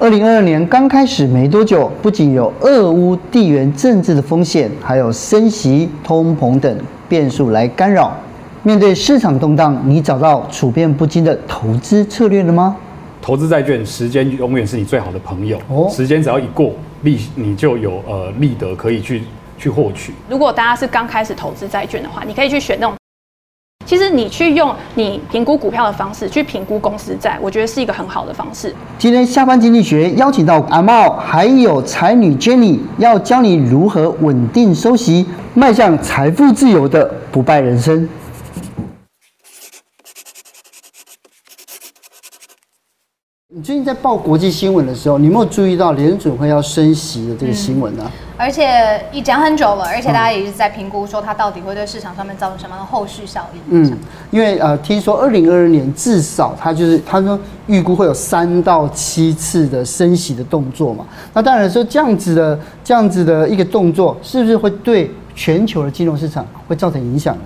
二零二二年刚开始没多久，不仅有俄乌地缘政治的风险，还有升息、通膨等变数来干扰。面对市场动荡，你找到处变不惊的投资策略了吗？投资债券，时间永远是你最好的朋友。哦，时间只要一过，利你就有呃利得可以去去获取。如果大家是刚开始投资债券的话，你可以去选那种。其实你去用你评估股票的方式去评估公司债，我觉得是一个很好的方式。今天下班经济学邀请到阿茂，还有才女 Jenny，要教你如何稳定收息，迈向财富自由的不败人生。你最近在报国际新闻的时候，你有没有注意到联准会要升息的这个新闻呢？嗯，而且已讲很久了，而且大家也一直在评估说它到底会对市场上面造成什么样的后续效应。嗯，因为呃，听说二零二二年至少它就是他说预估会有三到七次的升息的动作嘛。那当然说这样子的这样子的一个动作，是不是会对全球的金融市场会造成影响呢？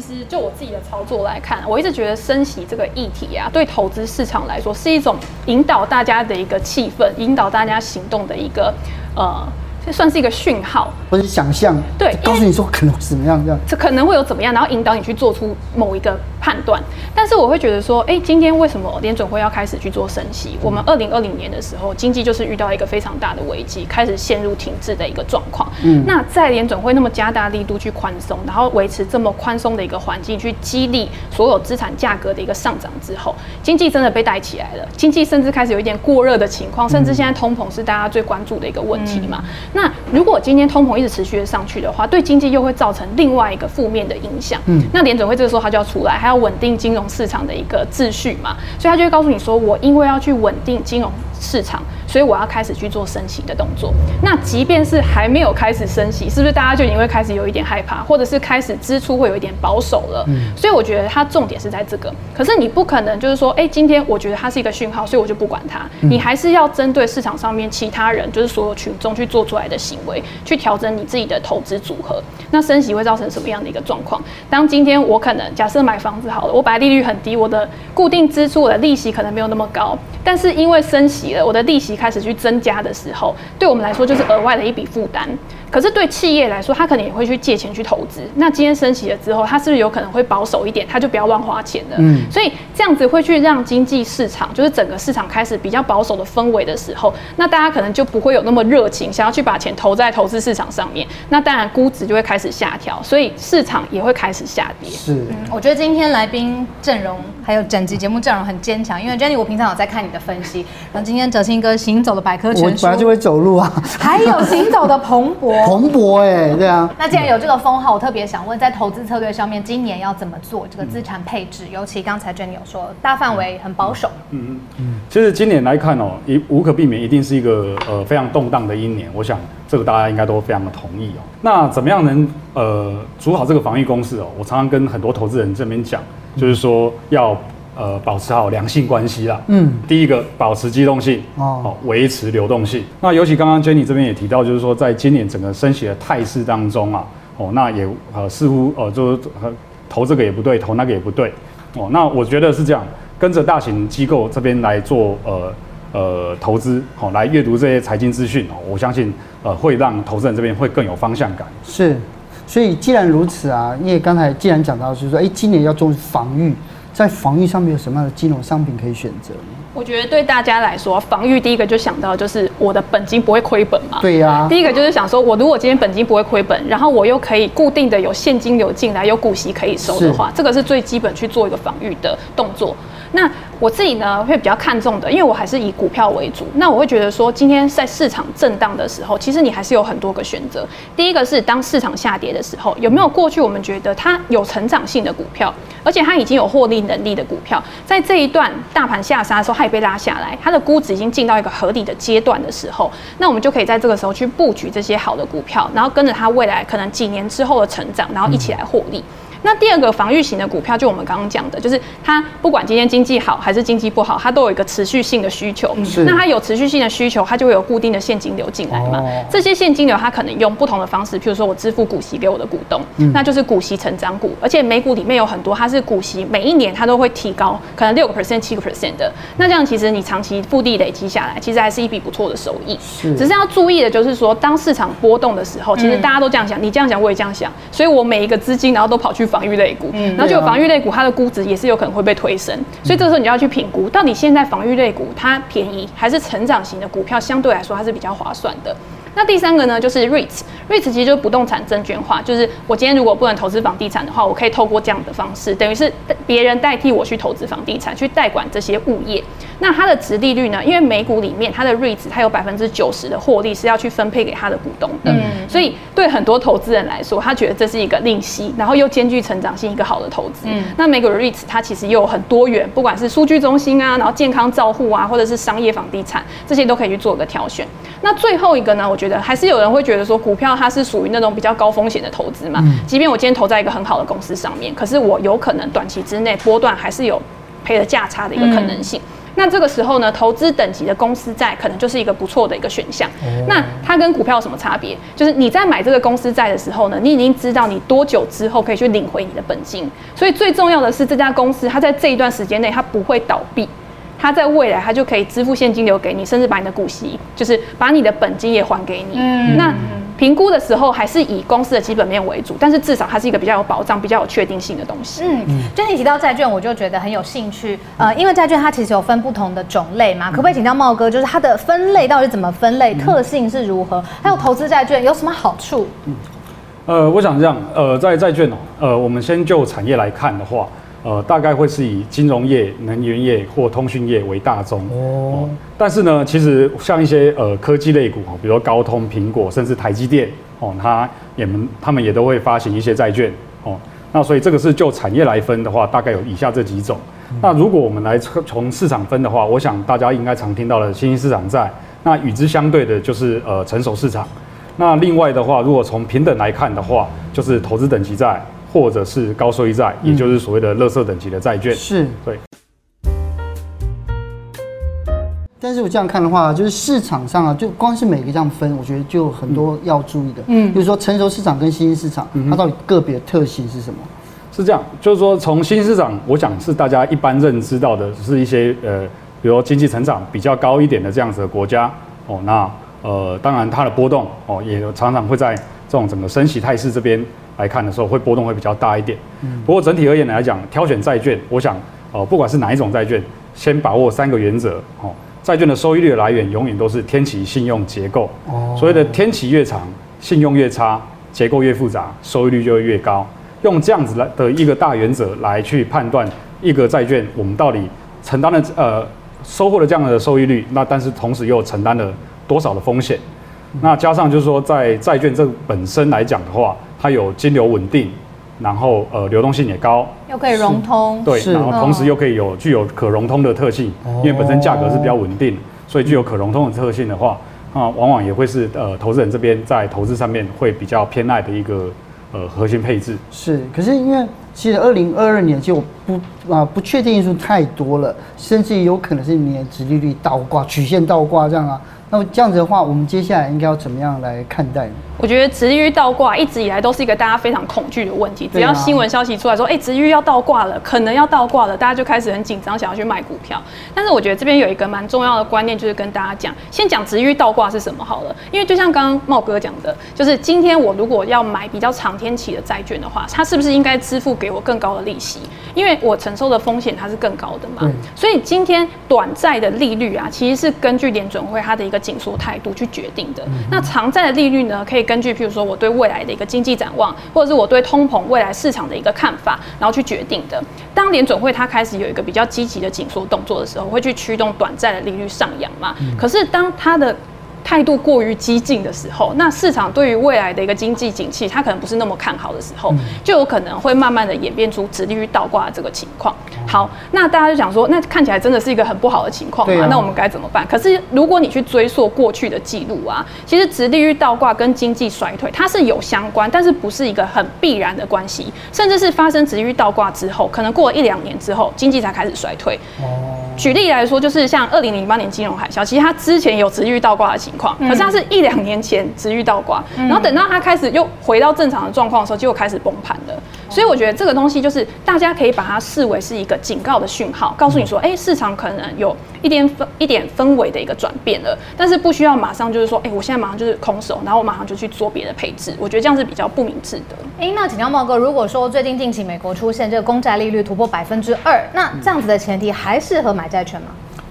其实就我自己的操作来看，我一直觉得升息这个议题啊，对投资市场来说是一种引导大家的一个气氛，引导大家行动的一个呃。算是一个讯号，或者想象，对，告诉你说可能会怎么样，这样，这可能会有怎么样，然后引导你去做出某一个判断。但是我会觉得说，哎，今天为什么联准会要开始去做升息？我们二零二零年的时候，经济就是遇到一个非常大的危机，开始陷入停滞的一个状况。嗯，那在联准会那么加大力度去宽松，然后维持这么宽松的一个环境，去激励所有资产价格的一个上涨之后，经济真的被带起来了。经济甚至开始有一点过热的情况，甚至现在通膨是大家最关注的一个问题嘛。嗯那如果今天通膨一直持续的上去的话，对经济又会造成另外一个负面的影响。嗯，那联准会这个时候他就要出来，还要稳定金融市场的一个秩序嘛，所以他就会告诉你说，我因为要去稳定金融市场，所以我要开始去做升息的动作。那即便是还没有开始升息，是不是大家就已经会开始有一点害怕，或者是开始支出会有一点保守了？嗯，所以我觉得它重点是在这个。可是你不可能就是说，哎、欸，今天我觉得它是一个讯号，所以我就不管它。你还是要针对市场上面其他人，就是所有群众去做出来的行为，去调整你自己的投资组合。那升息会造成什么样的一个状况？当今天我可能假设买房子好了，我本来利率很低，我的固定支出，我的利息可能没有那么高，但是因为升息我的利息开始去增加的时候，对我们来说就是额外的一笔负担。可是对企业来说，他可能也会去借钱去投资。那今天升息了之后，他是不是有可能会保守一点？他就不要乱花钱了。嗯，所以这样子会去让经济市场，就是整个市场开始比较保守的氛围的时候，那大家可能就不会有那么热情，想要去把钱投在投资市场上面。那当然估值就会开始下调，所以市场也会开始下跌。是，嗯，我觉得今天来宾阵容还有整集节目阵容很坚强，因为 Jenny 我平常有在看你的分析，然后今天哲青哥行走的百科全书，我本来就会走路啊，还有行走的彭博。彭博哎，对啊。那既然有这个封号，我特别想问，在投资策略上面，今年要怎么做这个资产配置？尤其刚才 Jenny 有说，大范围很保守。嗯嗯嗯。其实今年来看哦，一无可避免，一定是一个呃非常动荡的一年。我想这个大家应该都非常的同意哦。那怎么样能呃组好这个防御工事哦？我常常跟很多投资人这边讲，就是说要。呃，保持好良性关系啦。嗯，第一个保持机动性哦，维持流动性。那尤其刚刚 Jenny 这边也提到，就是说在今年整个升息的态势当中啊，哦，那也呃似乎呃就是投这个也不对，投那个也不对哦。那我觉得是这样，跟着大型机构这边来做呃呃投资，好来阅读这些财经资讯哦，我相信呃会让投资人这边会更有方向感。是，所以既然如此啊，因为刚才既然讲到就是说，哎，今年要重视防御。在防御上面有什么样的金融商品可以选择呢？我觉得对大家来说，防御第一个就想到就是我的本金不会亏本嘛。对呀、啊。第一个就是想说，我如果今天本金不会亏本，然后我又可以固定的有现金流进来，有股息可以收的话，这个是最基本去做一个防御的动作。那我自己呢会比较看重的，因为我还是以股票为主。那我会觉得说，今天在市场震荡的时候，其实你还是有很多个选择。第一个是当市场下跌的时候，有没有过去我们觉得它有成长性的股票，而且它已经有获利能力的股票，在这一段大盘下杀的时候，它也被拉下来，它的估值已经进到一个合理的阶段的时候，那我们就可以在这个时候去布局这些好的股票，然后跟着它未来可能几年之后的成长，然后一起来获利。那第二个防御型的股票，就我们刚刚讲的，就是它不管今天经济好还是经济不好，它都有一个持续性的需求。是那它有持续性的需求，它就会有固定的现金流进来嘛。哦这些现金流它可能用不同的方式，譬如说我支付股息给我的股东，那就是股息成长股。而且美股里面有很多，它是股息每一年它都会提高，可能六个 percent、七个 percent 的。那这样其实你长期复利累积下来，其实还是一笔不错的收益。是只是要注意的就是说，当市场波动的时候，其实大家都这样想，你这样想我也这样想，所以我每一个资金然后都跑去防御类股，嗯然后就防御类股它的估值也是有可能会被推升，所以这时候你就要去评估，到底现在防御类股它便宜，还是成长型的股票相对来说它是比较划算的。那第三个呢，就是 REITs，REITs 其实就是不动产证券化，就是我今天如果不能投资房地产的话，我可以透过这样的方式，等于是别人代替我去投资房地产，去代管这些物业。那它的殖利率呢？因为美股里面它的 REITs 它有百分之九十的获利是要去分配给它的股东的，所以对很多投资人来说，他觉得这是一个利息，然后又兼具成长性，一个好的投资。那美股的 REITs 它其实又有很多元，不管是数据中心啊，然后健康照护啊，或者是商业房地产，这些都可以去做个挑选。那最后一个呢，我觉得还是有人会觉得说，股票它是属于那种比较高风险的投资嘛。即便我今天投在一个很好的公司上面，可是我有可能短期之内波段还是有赔了价差的一个可能性。那这个时候呢，投资等级的公司债可能就是一个不错的一个选项。那它跟股票有什么差别？就是你在买这个公司债的时候呢，你已经知道你多久之后可以去领回你的本金。所以最重要的是，这家公司它在这一段时间内它不会倒闭，它在未来它就可以支付现金流给你，甚至把你的股息，就是把你的本金也还给你。嗯那评估的时候还是以公司的基本面为主，但是至少它是一个比较有保障、比较有确定性的东西。嗯，就你提到债券，我就觉得很有兴趣。呃，因为债券它其实有分不同的种类嘛，可不可以请教茂哥，就是它的分类到底怎么分类，特性是如何？还有投资债券有什么好处？呃，我想这样，呃，在债券哦，呃，我们先就产业来看的话，呃，大概会是以金融业、能源业或通讯业为大宗哦。但是呢，其实像一些呃科技类股哦，比如说高通、苹果，甚至台积电哦，它也们他们也都会发行一些债券哦。那所以这个是就产业来分的话，大概有以下这几种。那如果我们来从市场分的话，我想大家应该常听到的新兴市场债，那与之相对的就是呃成熟市场。那另外的话，如果从平等来看的话，就是投资等级债或者是高收益债，也就是所谓的垃圾等级的债券。是。对。但是我这样看的话，就是市场上啊，就光是每个这样分，我觉得就有很多要注意的。嗯，比如说成熟市场跟新兴市场，它到底个别的特性是什么？是这样，就是说从新兴市场，我想是大家一般认知到的，是一些呃，比如说经济成长比较高一点的这样子的国家哦。那呃，当然它的波动哦，也常常会在这种整个升息态势这边来看的时候，会波动会比较大一点。不过整体而言来讲，挑选债券，我想哦，不管是哪一种债券，先把握三个原则哦。债券的收益率的来源永远都是天期信用结构。哦，所谓的天期越长，信用越差，结构越复杂，收益率就会越高。用这样子来的一个大原则来去判断一个债券，我们到底承担了呃收获了这样的收益率，那但是同时又承担了多少的风险？那加上就是说，在债券这本身来讲的话，它有金流稳定。然后呃流动性也高，又可以融通，对，然后同时又可以有具有可融通的特性，因为本身价格是比较稳定，所以具有可融通的特性的话，啊，往往也会是呃投资人这边在投资上面会比较偏爱的一个呃核心配置。是，可是因为其实二零二二年就不啊不确定因素太多了，甚至有可能是明年殖利率倒挂、曲线倒挂这样啊。那么这样子的话，我们接下来应该要怎么样来看待呢？我觉得直利率倒挂一直以来都是一个大家非常恐惧的问题。只要新闻消息出来说，哎、欸，殖利率要倒挂了，可能要倒挂了，大家就开始很紧张，想要去卖股票。但是我觉得这边有一个蛮重要的观念，就是跟大家讲，先讲直利率倒挂是什么好了。因为就像刚刚茂哥讲的，就是今天我如果要买比较长天期的债券的话，它是不是应该支付给我更高的利息？因为我承受的风险它是更高的嘛。所以今天短债的利率啊，其实是根据联准会它的一个紧缩态度去决定的。那长债的利率呢，可以根据譬如说我对未来的一个经济展望，或者是我对通膨未来市场的一个看法，然后去决定的。当联准会它开始有一个比较积极的紧缩动作的时候，会去驱动短债的利率上扬嘛。可是当它的态度过于激进的时候，那市场对于未来的一个经济景气，它可能不是那么看好的时候，就有可能会慢慢的演变出直利率倒挂的这个情况。好，那大家就想说，那看起来真的是一个很不好的情况嘛？啊、那我们该怎么办？可是如果你去追溯过去的记录啊，其实直利率倒挂跟经济衰退它是有相关，但是不是一个很必然的关系，甚至是发生直利率倒挂之后，可能过了一两年之后，经济才开始衰退。哦。举例来说，就是像二零零八年金融海啸，其实它之前有殖利率倒挂的情况，可是它是一两年前殖利率倒挂，然后等到它开始又回到正常的状况的时候，就开始崩盘了。所以我觉得这个东西就是大家可以把它视为是一个警告的讯号，告诉你说，哎，市场可能有一点氛一点氛围的一个转变了，但是不需要马上就是说，哎，我现在马上就是空手，然后我马上就去做别的配置。我觉得这样是比较不明智的。哎，那请教茂哥，如果说最近近期美国出现这个公债利率突破百分之二，那这样子的前提还适合买债券吗？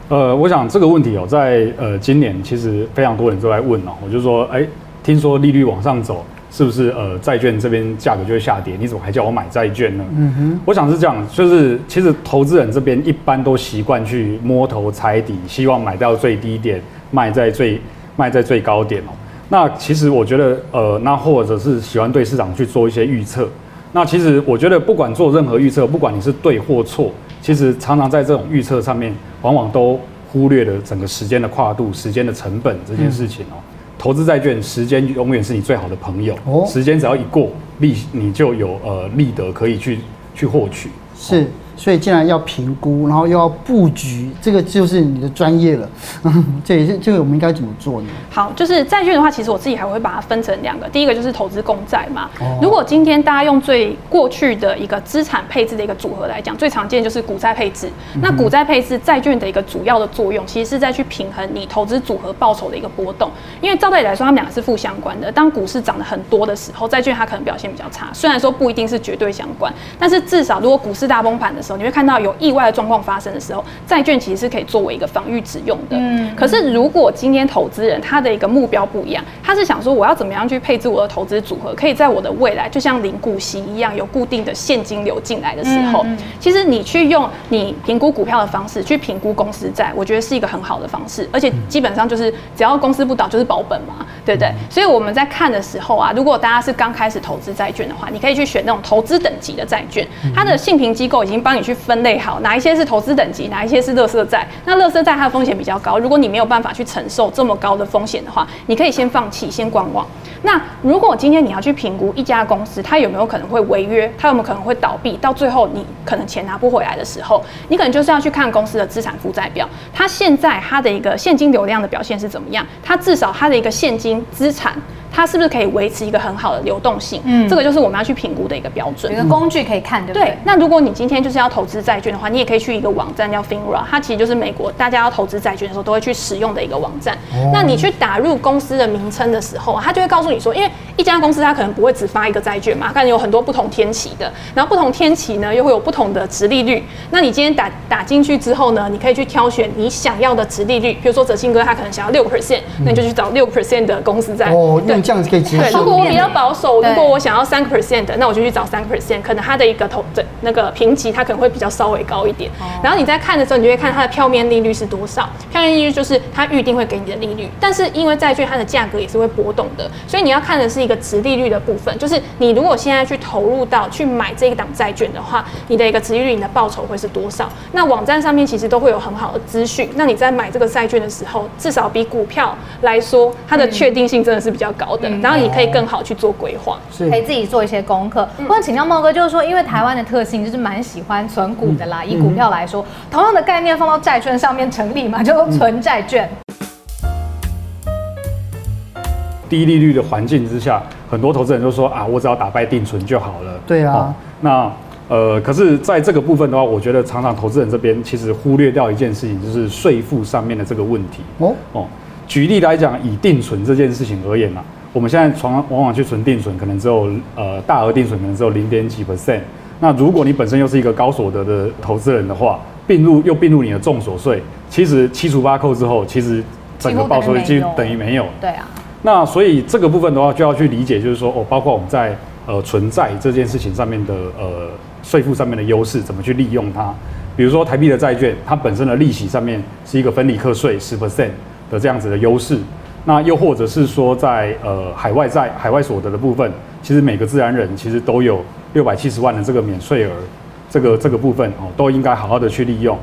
呃，我想这个问题哦，在呃今年其实非常多人都在问哦，我就说，哎，听说利率往上走。是不是呃债券这边价格就会下跌？你怎么还叫我买债券呢？嗯哼，我想是这样，就是其实投资人这边一般都习惯去摸头猜底，希望买到最低点，卖在最卖在最高点哦。那其实我觉得呃，那或者是喜欢对市场去做一些预测。那其实我觉得不管做任何预测，不管你是对或错，其实常常在这种预测上面，往往都忽略了整个时间的跨度、时间的成本这件事情哦。嗯投资债券，时间永远是你最好的朋友。哦，时间只要一过，利你就有呃利得可以去去获取。是。所以，既然要评估，然后又要布局，这个就是你的专业了。这也是这个我们应该怎么做呢？好，就是债券的话，其实我自己还会把它分成两个。第一个就是投资公债嘛。哦。如果今天大家用最过去的一个资产配置的一个组合来讲，最常见就是股债配置。嗯、那股债配置债券的一个主要的作用，其实是在去平衡你投资组合报酬的一个波动。因为照道理来说，它们两个是负相关的。当股市涨得很多的时候，债券它可能表现比较差。虽然说不一定是绝对相关，但是至少如果股市大崩盘的时候，你会看到有意外的状况发生的时候，债券其实是可以作为一个防御使用的。嗯。可是如果今天投资人他的一个目标不一样，他是想说我要怎么样去配置我的投资组合，可以在我的未来就像领股息一样有固定的现金流进来的时候，其实你去用你评估股票的方式去评估公司债，我觉得是一个很好的方式。而且基本上就是只要公司不倒就是保本嘛，对不对？所以我们在看的时候啊，如果大家是刚开始投资债券的话，你可以去选那种投资等级的债券，它的信评机构已经帮你去分。类好，哪一些是投资等级，哪一些是垃圾债？那垃圾债它的风险比较高，如果你没有办法去承受这么高的风险的话，你可以先放弃，先观望。那如果今天你要去评估一家公司，它有没有可能会违约，它有没有可能会倒闭，到最后你可能钱拿不回来的时候，你可能就是要去看公司的资产负债表，它现在它的一个现金流量的表现是怎么样？它至少它的一个现金资产。它是不是可以维持一个很好的流动性？嗯，这个就是我们要去评估的一个标准，一个工具可以看，对不对？对。那如果你今天就是要投资债券的话，你也可以去一个网站叫 Finra，它其实就是美国大家要投资债券的时候都会去使用的一个网站。哦。那你去打入公司的名称的时候，它就会告诉你说，因为一家公司它可能不会只发一个债券嘛，可能有很多不同天期的，然后不同天期呢又会有不同的值利率。那你今天打打进去之后呢，你可以去挑选你想要的值利率，比如说泽信哥他可能想要六 percent，那你就去找六 percent 的公司债。哦，用这样子可以接受。如果我比较保守，如果我想要三个 percent 的，那我就去找三个 percent，可能它的一个投的那个评级，它可能会比较稍微高一点。然后你在看的时候，你就会看它的票面利率是多少。票面利率就是它预定会给你的利率，但是因为债券它的价格也是会波动的，所以你要看的是一个值利率的部分。就是你如果现在去投入到去买这一档债券的话，你的一个值利率，你的报酬会是多少？那网站上面其实都会有很好的资讯。那你在买这个债券的时候，至少比股票来说，它的确定性真的是比较高的。然后你可以。更好去做规划，是可以自己做一些功课。不过请教茂哥，就是说，因为台湾的特性就是蛮喜欢存股的啦。以股票来说，同样的概念放到债券上面成立嘛，就存债券。低利率的环境之下，很多投资人就说啊，我只要打败定存就好了。对啊。哦、那呃，可是在这个部分的话，我觉得常常投资人这边其实忽略掉一件事情，就是税负上面的这个问题。哦哦，举例来讲，以定存这件事情而言呢、啊。我们现在往往往去存定存，可能只有呃大额定存可能只有零点几 percent。那如果你本身又是一个高所得的投资人的话，并入又并入你的重所税，其实七除八扣之后，其实整个报酬就等于没有。对啊。那所以这个部分的话，就要去理解，就是说哦，包括我们在呃存在这件事情上面的呃税负上面的优势，怎么去利用它？比如说台币的债券，它本身的利息上面是一个分离课税十 percent 的这样子的优势。那又或者是说在，在呃海外在海外所得的部分，其实每个自然人其实都有六百七十万的这个免税额。这个这个部分哦，都应该好好的去利用。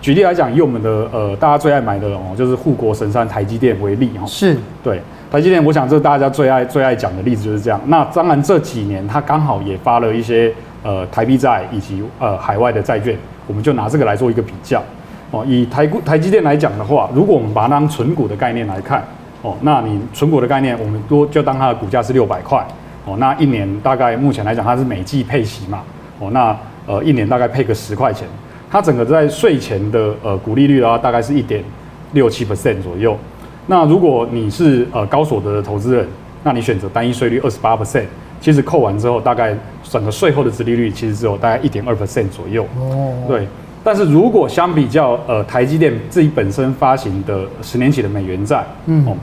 举例来讲，以我们的呃大家最爱买的哦，就是护国神山台积电为例哦，是对台积电，我想这大家最爱最爱讲的例子就是这样。那当然这几年它刚好也发了一些呃台币债以及呃海外的债券，我们就拿这个来做一个比较哦。以台股台积电来讲的话，如果我们把它当存股的概念来看哦，那你存股的概念，我们多就当它的股价是六百块哦，那一年大概目前来讲它是每季配息嘛哦，那呃一年大概配个十块钱。它整个在税前的呃股利率的话，大概是一点六七 percent 左右。那如果你是呃高所得的投资人，那你选择单一税率二十八 percent，其实扣完之后，大概整个税后的殖利率其实只有大概一点二 percent 左右。哦。对。但是如果相比较呃台积电自己本身发行的十年期的美元债，嗯，哦，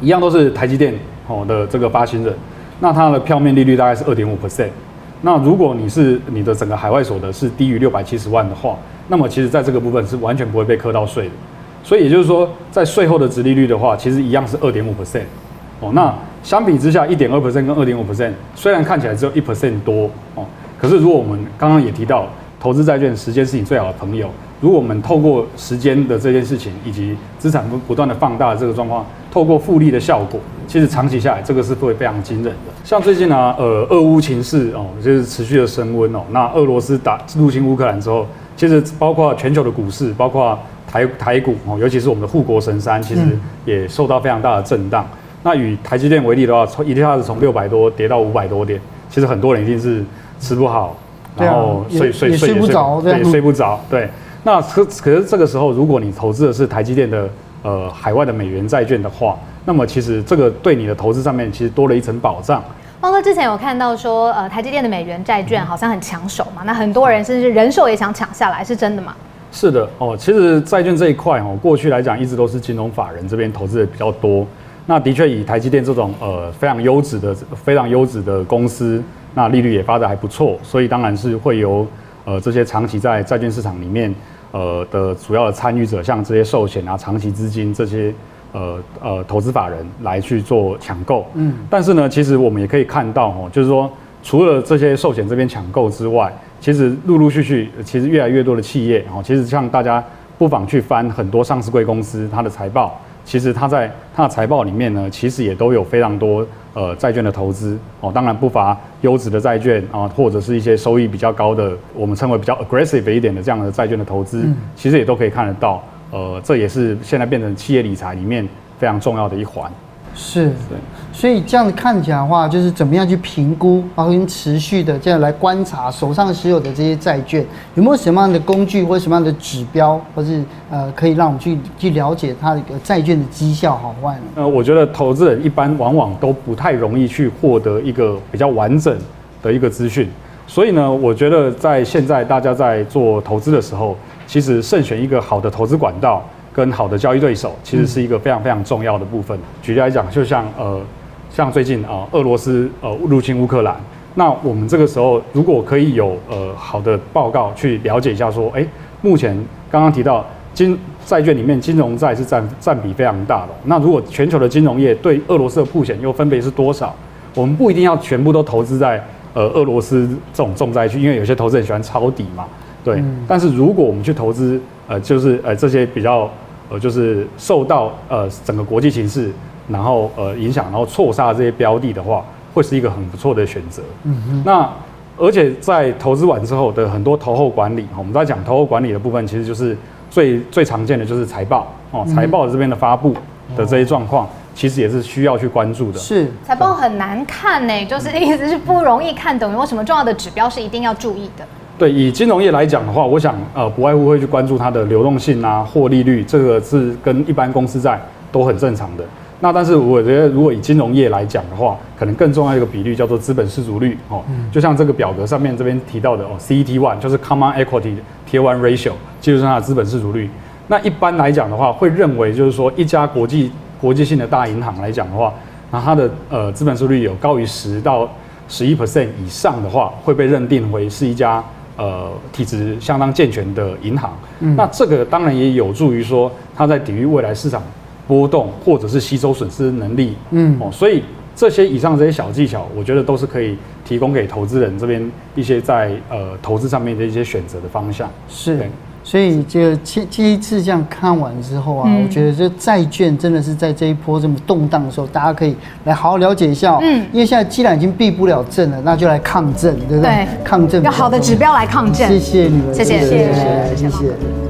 一样都是台积电哦的这个发行人，那它的票面利率大概是二点五 percent。那如果你是你的整个海外所得是低于六百七十万的话，那么其实在这个部分是完全不会被课到税的。所以也就是说，在税后的值利率的话，其实一样是二点五 percent。哦，那相比之下，一点二 percent 跟二点五 percent 虽然看起来只有一 percent 多哦，可是如果我们刚刚也提到，投资债券时间是你最好的朋友。如果我们透过时间的这件事情，以及资产不不断的放大的这个状况，透过复利的效果，其实长期下来，这个是会非常惊人的。像最近呢、啊，呃，俄乌情势哦，就是持续的升温哦。那俄罗斯打入侵乌克兰之后，其实包括全球的股市，包括台台股哦，尤其是我们的护国神山，其实也受到非常大的震荡。嗯、那以台积电为例的话，从一下子从六百多跌到五百多点，其实很多人一定是吃不好，然后睡睡睡睡不着，对，睡不着，对。那可可是这个时候，如果你投资的是台积电的呃海外的美元债券的话，那么其实这个对你的投资上面其实多了一层保障。孟哥之前有看到说，呃，台积电的美元债券好像很抢手嘛，那很多人甚至人寿也想抢下来，是真的吗？是的哦，其实债券这一块哦，过去来讲一直都是金融法人这边投资的比较多。那的确以台积电这种呃非常优质的非常优质的公司，那利率也发得还不错，所以当然是会由呃这些长期在债券市场里面。呃的主要的参与者，像这些寿险啊、长期资金这些呃呃投资法人来去做抢购，嗯，但是呢，其实我们也可以看到哦，就是说除了这些寿险这边抢购之外，其实陆陆续续，其实越来越多的企业哦，其实像大家不妨去翻很多上市贵公司它的财报。其实它在它的财报里面呢，其实也都有非常多呃债券的投资。哦，当然不乏优质的债券啊，或者是一些收益比较高的，我们称为比较 aggressive 一点的这样的债券的投资，其实也都可以看得到，呃，这也是现在变成企业理财里面非常重要的一环。是，所以这样子看起来的话，就是怎么样去评估，然后跟持续的这样来观察手上持有的这些债券，有没有什么样的工具或什么样的指标，或是呃，可以让我们去去了解它的一个债券的绩效好坏呢？呃，我觉得投资人一般往往都不太容易去获得一个比较完整的一个资讯，所以呢，我觉得在现在大家在做投资的时候，其实慎选一个好的投资管道。跟好的交易对手，其实是一个非常非常重要的部分。举例来讲，就像呃，像最近啊，俄罗斯呃入侵乌克兰，那我们这个时候如果可以有呃好的报告去了解一下，说，哎，目前刚刚提到金债券里面金融债是占占比非常大的。那如果全球的金融业对俄罗斯的铺险又分别是多少？我们不一定要全部都投资在呃俄罗斯这种重灾区，因为有些投资人喜欢抄底嘛，对。但是如果我们去投资呃，就是呃这些比较。呃，就是受到呃整个国际形势，然后呃影响，然后错杀这些标的的话，会是一个很不错的选择。嗯哼。那而且在投资完之后的很多投后管理，我们在讲投后管理的部分，其实就是最最常见的就是财报哦，财报这边的发布的这些状况，其实也是需要去关注的。是，财报很难看呢，就是意思是不容易看懂，有什么重要的指标是一定要注意的？对，以金融业来讲的话，我想呃，不外乎会去关注它的流动性啊、获利率，这个是跟一般公司债都很正常的。那但是我觉得，如果以金融业来讲的话，可能更重要一个比率叫做资本适足率哦。就像这个表格上面这边提到的哦，CET one 就是 Common Equity Tier One Ratio，就是它的资本适足率。那一般来讲的话，会认为就是说一家国际国际性的大银行来讲的话，那它的呃资本适足率有高于十到十一 percent 以上的话，会被认定为是一家。呃，体质相当健全的银行，嗯、那这个当然也有助于说它在抵御未来市场波动或者是吸收损失能力，嗯，哦，所以这些以上这些小技巧，我觉得都是可以提供给投资人这边一些在呃投资上面的一些选择的方向。是。所以这个这这一次这样看完之后啊，嗯、我觉得这债券真的是在这一波这么动荡的时候，大家可以来好好了解一下哦。嗯，因为现在既然已经避不了震了，那就来抗震，对不对？对，抗震。要好的指标来抗震。谢谢你们，谢谢。谢谢谢谢。